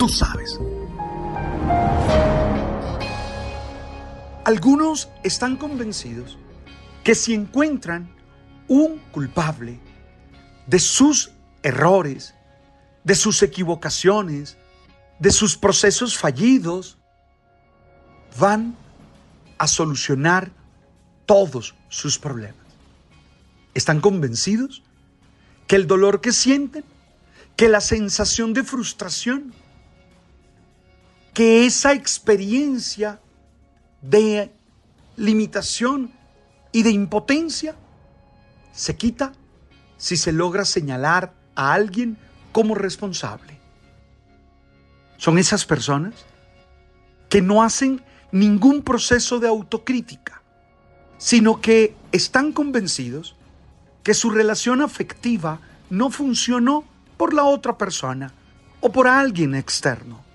Tú sabes. Algunos están convencidos que si encuentran un culpable de sus errores, de sus equivocaciones, de sus procesos fallidos, van a solucionar todos sus problemas. Están convencidos que el dolor que sienten, que la sensación de frustración, que esa experiencia de limitación y de impotencia se quita si se logra señalar a alguien como responsable. Son esas personas que no hacen ningún proceso de autocrítica, sino que están convencidos que su relación afectiva no funcionó por la otra persona o por alguien externo.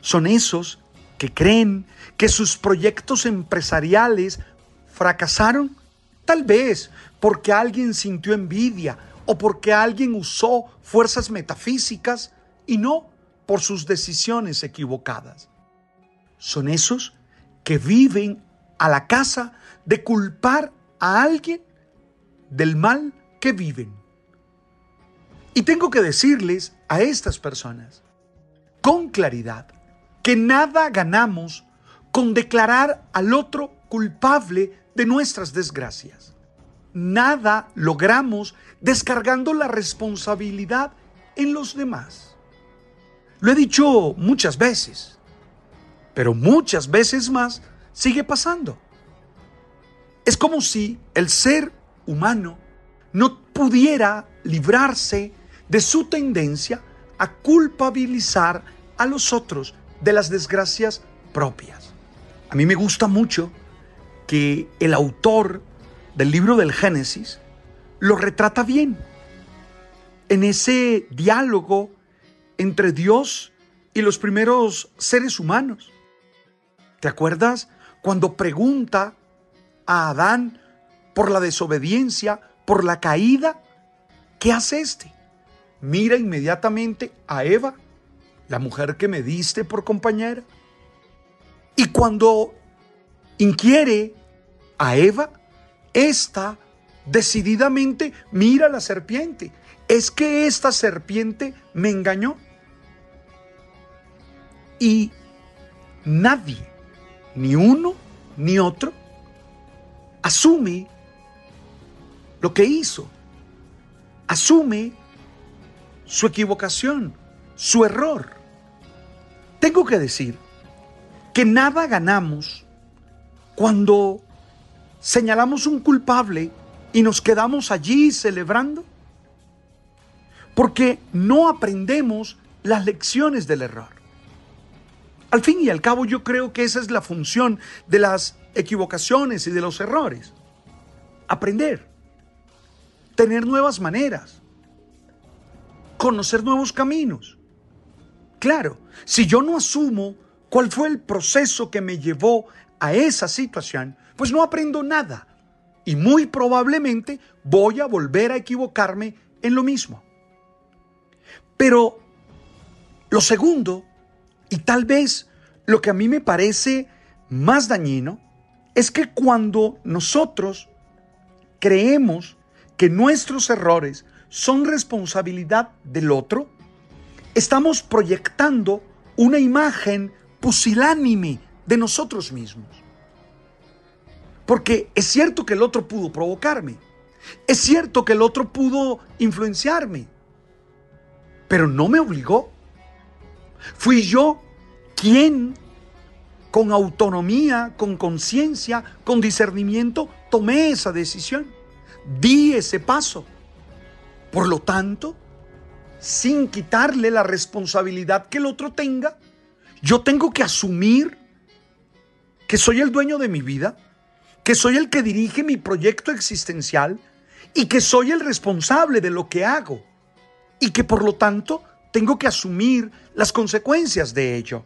Son esos que creen que sus proyectos empresariales fracasaron, tal vez porque alguien sintió envidia o porque alguien usó fuerzas metafísicas y no por sus decisiones equivocadas. Son esos que viven a la casa de culpar a alguien del mal que viven. Y tengo que decirles a estas personas con claridad que nada ganamos con declarar al otro culpable de nuestras desgracias. Nada logramos descargando la responsabilidad en los demás. Lo he dicho muchas veces, pero muchas veces más sigue pasando. Es como si el ser humano no pudiera librarse de su tendencia a culpabilizar a los otros de las desgracias propias. A mí me gusta mucho que el autor del libro del Génesis lo retrata bien en ese diálogo entre Dios y los primeros seres humanos. ¿Te acuerdas cuando pregunta a Adán por la desobediencia, por la caída? ¿Qué hace este? Mira inmediatamente a Eva la mujer que me diste por compañera. Y cuando inquiere a Eva, esta decididamente mira a la serpiente. Es que esta serpiente me engañó. Y nadie, ni uno ni otro, asume lo que hizo. Asume su equivocación, su error. Tengo que decir que nada ganamos cuando señalamos un culpable y nos quedamos allí celebrando, porque no aprendemos las lecciones del error. Al fin y al cabo yo creo que esa es la función de las equivocaciones y de los errores. Aprender, tener nuevas maneras, conocer nuevos caminos. Claro, si yo no asumo cuál fue el proceso que me llevó a esa situación, pues no aprendo nada. Y muy probablemente voy a volver a equivocarme en lo mismo. Pero lo segundo, y tal vez lo que a mí me parece más dañino, es que cuando nosotros creemos que nuestros errores son responsabilidad del otro, estamos proyectando una imagen pusilánime de nosotros mismos. Porque es cierto que el otro pudo provocarme, es cierto que el otro pudo influenciarme, pero no me obligó. Fui yo quien, con autonomía, con conciencia, con discernimiento, tomé esa decisión, di ese paso. Por lo tanto, sin quitarle la responsabilidad que el otro tenga, yo tengo que asumir que soy el dueño de mi vida, que soy el que dirige mi proyecto existencial y que soy el responsable de lo que hago y que por lo tanto tengo que asumir las consecuencias de ello.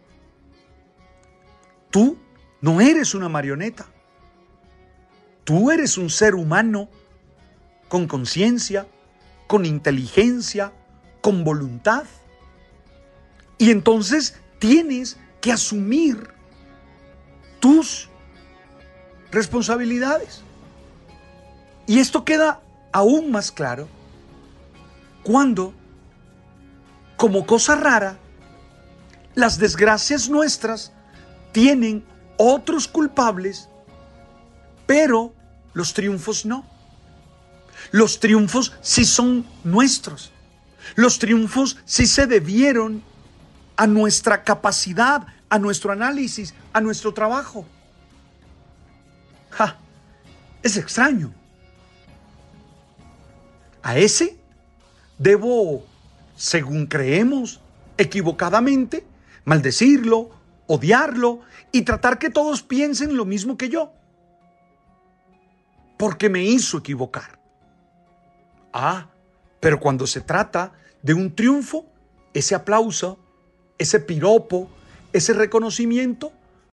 Tú no eres una marioneta. Tú eres un ser humano con conciencia, con inteligencia, con voluntad. Y entonces tienes que asumir tus responsabilidades. Y esto queda aún más claro cuando, como cosa rara, las desgracias nuestras tienen otros culpables, pero los triunfos no. Los triunfos sí son nuestros. Los triunfos sí se debieron a nuestra capacidad, a nuestro análisis, a nuestro trabajo. Ja, es extraño. A ese debo, según creemos, equivocadamente, maldecirlo, odiarlo y tratar que todos piensen lo mismo que yo. Porque me hizo equivocar. Ah, pero cuando se trata de un triunfo, ese aplauso, ese piropo, ese reconocimiento